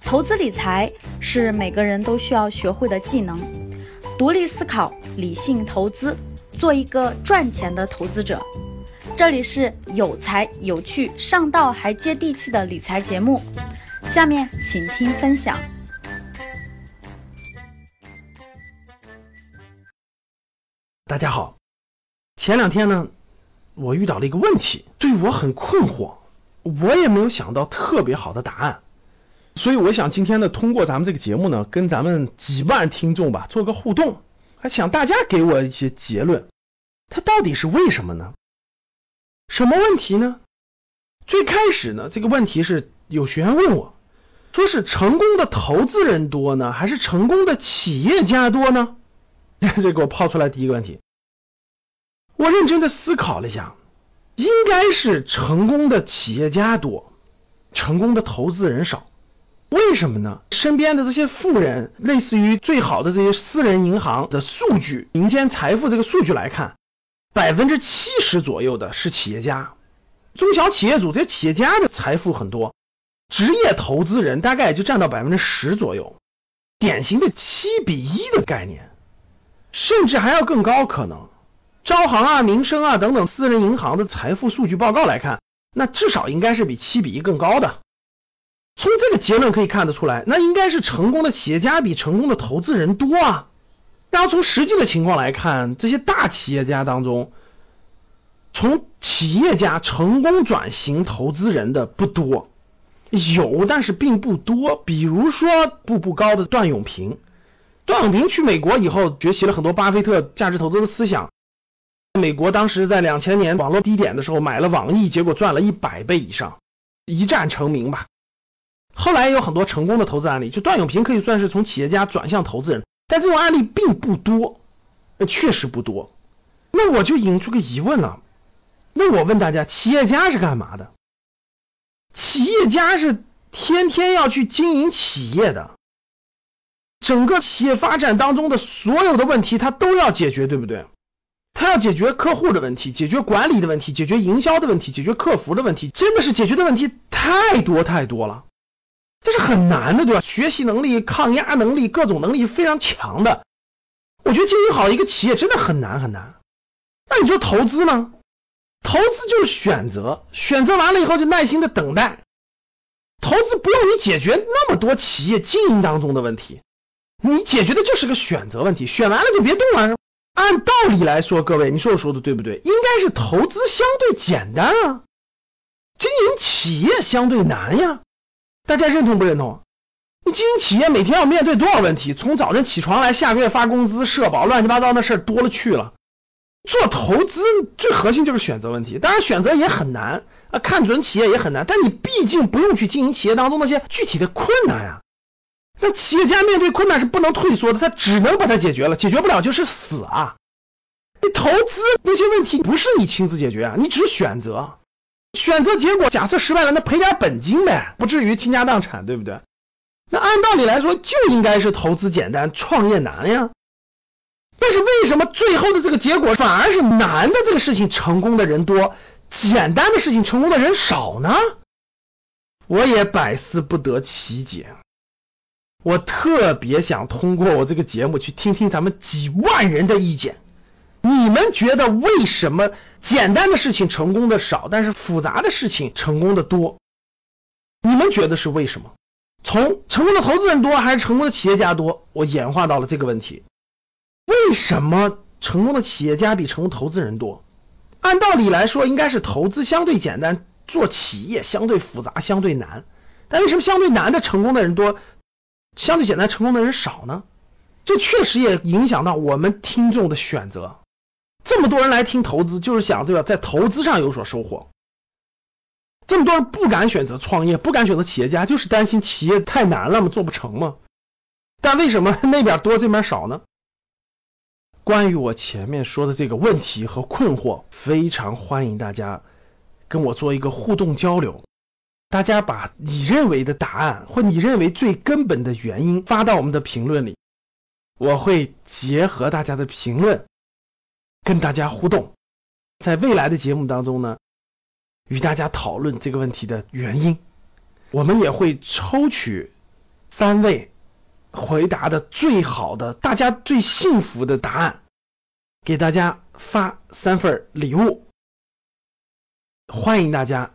投资理财是每个人都需要学会的技能，独立思考，理性投资，做一个赚钱的投资者。这里是有才有趣、上道还接地气的理财节目，下面请听分享。大家好，前两天呢，我遇到了一个问题，对我很困惑，我也没有想到特别好的答案。所以我想今天呢，通过咱们这个节目呢，跟咱们几万听众吧做个互动，还想大家给我一些结论，它到底是为什么呢？什么问题呢？最开始呢，这个问题是有学员问我，说是成功的投资人多呢，还是成功的企业家多呢？这给我抛出来第一个问题，我认真的思考了一下，应该是成功的企业家多，成功的投资人少。为什么呢？身边的这些富人，类似于最好的这些私人银行的数据，民间财富这个数据来看，百分之七十左右的是企业家，中小企业主这些企业家的财富很多，职业投资人大概也就占到百分之十左右，典型的七比一的概念，甚至还要更高可能。招行啊、民生啊等等私人银行的财富数据报告来看，那至少应该是比七比一更高的。从这个结论可以看得出来，那应该是成功的企业家比成功的投资人多啊。然后从实际的情况来看，这些大企业家当中，从企业家成功转型投资人的不多，有但是并不多。比如说步步高的段永平，段永平去美国以后学习了很多巴菲特价值投资的思想。美国当时在两千年网络低点的时候买了网易，结果赚了一百倍以上，一战成名吧。后来有很多成功的投资案例，就段永平可以算是从企业家转向投资人，但这种案例并不多，确实不多。那我就引出个疑问了，那我问大家，企业家是干嘛的？企业家是天天要去经营企业的，整个企业发展当中的所有的问题他都要解决，对不对？要解决客户的问题，解决管理的问题，解决营销的问题，解决客服的问题，真的是解决的问题太多太多了。这是很难的，对吧？学习能力、抗压能力、各种能力非常强的。我觉得经营好一个企业真的很难很难。那你说投资呢？投资就是选择，选择完了以后就耐心的等待。投资不用你解决那么多企业经营当中的问题，你解决的就是个选择问题，选完了就别动了。按道理来说，各位，你说我说的对不对？应该是投资相对简单啊，经营企业相对难呀。大家认同不认同？你经营企业每天要面对多少问题？从早晨起床来，下个月发工资、社保，乱七八糟的事多了去了。做投资最核心就是选择问题，当然选择也很难啊，看准企业也很难。但你毕竟不用去经营企业当中那些具体的困难呀。那企业家面对困难是不能退缩的，他只能把它解决了，解决不了就是死啊。你投资那些问题不是你亲自解决啊，你只选择。选择结果，假设失败了，那赔点本金呗，不至于倾家荡产，对不对？那按道理来说，就应该是投资简单，创业难呀。但是为什么最后的这个结果反而是难的这个事情成功的人多，简单的事情成功的人少呢？我也百思不得其解。我特别想通过我这个节目去听听咱们几万人的意见。你们觉得为什么简单的事情成功的少，但是复杂的事情成功的多？你们觉得是为什么？从成功的投资人多还是成功的企业家多？我演化到了这个问题：为什么成功的企业家比成功投资人多？按道理来说，应该是投资相对简单，做企业相对复杂、相对难。但为什么相对难的成功的人多，相对简单成功的人少呢？这确实也影响到我们听众的选择。这么多人来听投资，就是想对吧，在投资上有所收获。这么多人不敢选择创业，不敢选择企业家，就是担心企业太难了嘛，做不成嘛。但为什么 那边多，这边少呢？关于我前面说的这个问题和困惑，非常欢迎大家跟我做一个互动交流。大家把你认为的答案或你认为最根本的原因发到我们的评论里，我会结合大家的评论。跟大家互动，在未来的节目当中呢，与大家讨论这个问题的原因。我们也会抽取三位回答的最好的、大家最幸福的答案，给大家发三份礼物。欢迎大家